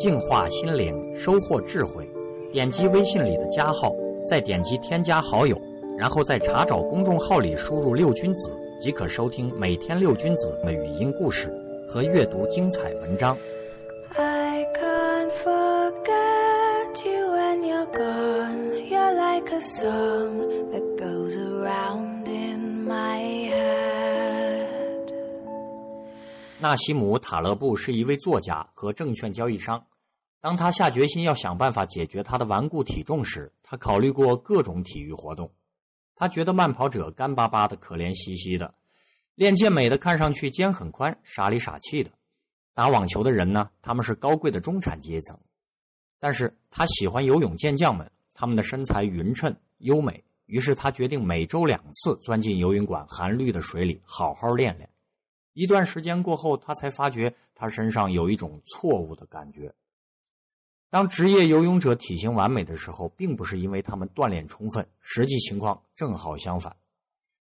净化心灵，收获智慧。点击微信里的加号，再点击添加好友，然后在查找公众号里输入“六君子”，即可收听每天六君子的语音故事和阅读精彩文章。I can't forget you when you're gone. You're like a song that goes around in my head. 纳西姆·塔勒布是一位作家和证券交易商。当他下决心要想办法解决他的顽固体重时，他考虑过各种体育活动。他觉得慢跑者干巴巴的、可怜兮兮的；练健美的看上去肩很宽、傻里傻气的；打网球的人呢，他们是高贵的中产阶层。但是他喜欢游泳健将们，他们的身材匀称优美。于是他决定每周两次钻进游泳馆含氯的水里好好练练。一段时间过后，他才发觉他身上有一种错误的感觉。当职业游泳者体型完美的时候，并不是因为他们锻炼充分，实际情况正好相反。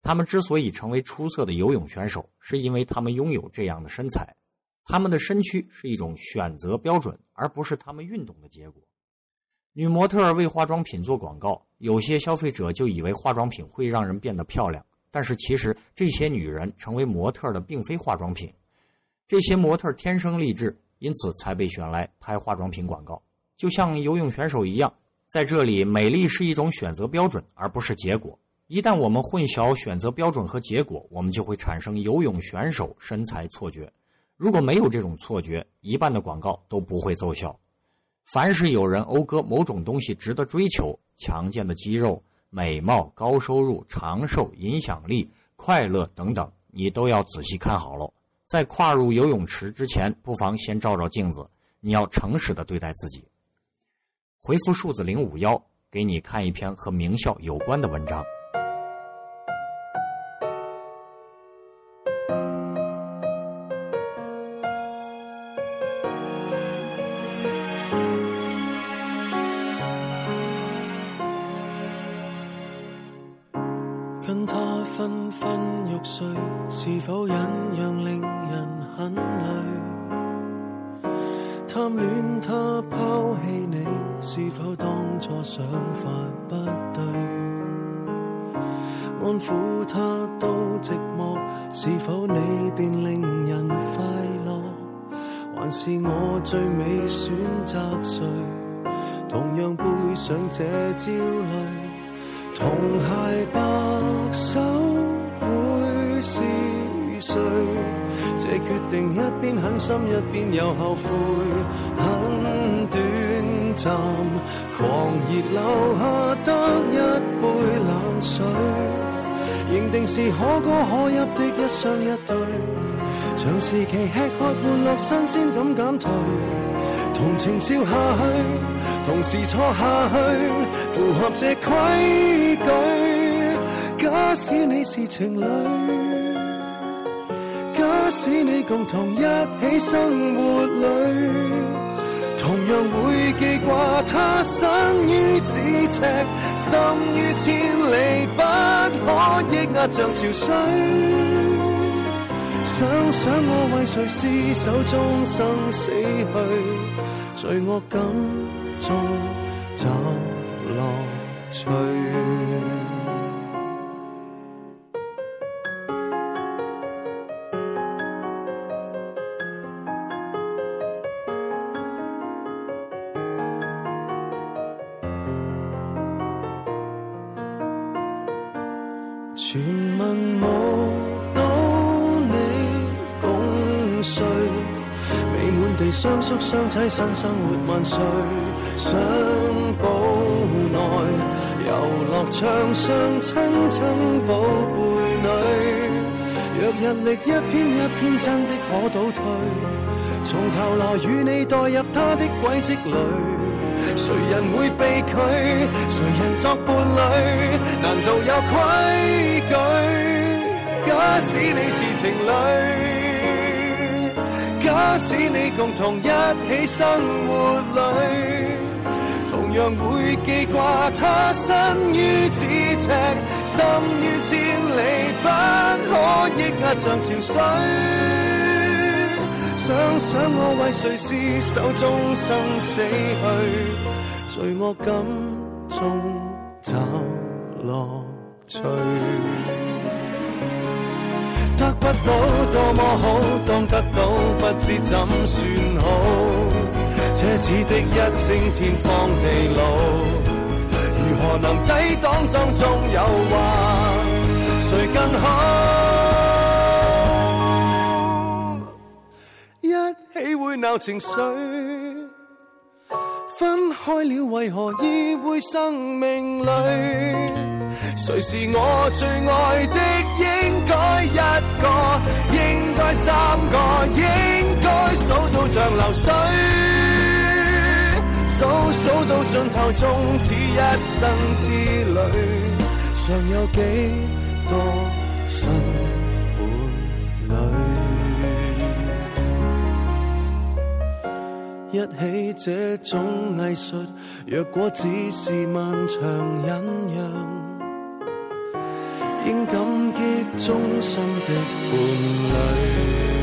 他们之所以成为出色的游泳选手，是因为他们拥有这样的身材。他们的身躯是一种选择标准，而不是他们运动的结果。女模特为化妆品做广告，有些消费者就以为化妆品会让人变得漂亮，但是其实这些女人成为模特的并非化妆品，这些模特天生丽质，因此才被选来拍化妆品广告。就像游泳选手一样，在这里，美丽是一种选择标准，而不是结果。一旦我们混淆选择标准和结果，我们就会产生游泳选手身材错觉。如果没有这种错觉，一半的广告都不会奏效。凡是有人讴歌某种东西值得追求，强健的肌肉、美貌、高收入、长寿、影响力、快乐等等，你都要仔细看好喽。在跨入游泳池之前，不妨先照照镜子。你要诚实的对待自己。回复数字零五幺，给你看一篇和名校有关的文章。跟他昏昏欲睡，是否忍让令人很累？贪恋他抛弃你，是否当初想法不对？安抚他都寂寞，是否你便令人快乐？还是我最美选择谁？同样背上这焦虑，同鞋白手会是谁？这决定一边狠心一边又后悔，很短暂，狂热留下得一杯冷水，认定是可歌可泣的一双一对，长时期吃喝玩乐新鲜感减退，同情笑下去，同时错下去，符合这规矩。假使你是情侣。假使你共同一起生活里，同样会记挂他身于咫尺，心于千里，不可抑压像潮水。想想我为谁厮守终生死去，罪恶感中找乐趣。全问我到你共睡，美满地相宿相栖，新生活万岁。相堡内游乐场上亲亲宝贝女，若日历一篇一篇真的可倒退，从头来与你代入他的轨迹里。谁人会被拒？作伴侣？难道有规矩？假使你是情侣，假使你共同一起生活里，同样会记挂他身于咫尺，心于千里，不可抑压像潮水。想想我为谁厮守，终生死去，罪恶感中找乐趣。得不到多么好，当得到不知怎算好。奢侈的一声天荒地老，如何能抵挡当中诱惑？谁更好？一起会闹情绪，分开了为何意会生命里？谁是我最爱的？应该一个，应该三个，应该数到像流水，数数到尽头，终此一生之旅，尚有几多新伴侣？一起这种艺术，若果只是漫长忍让。应感激终生的伴侣。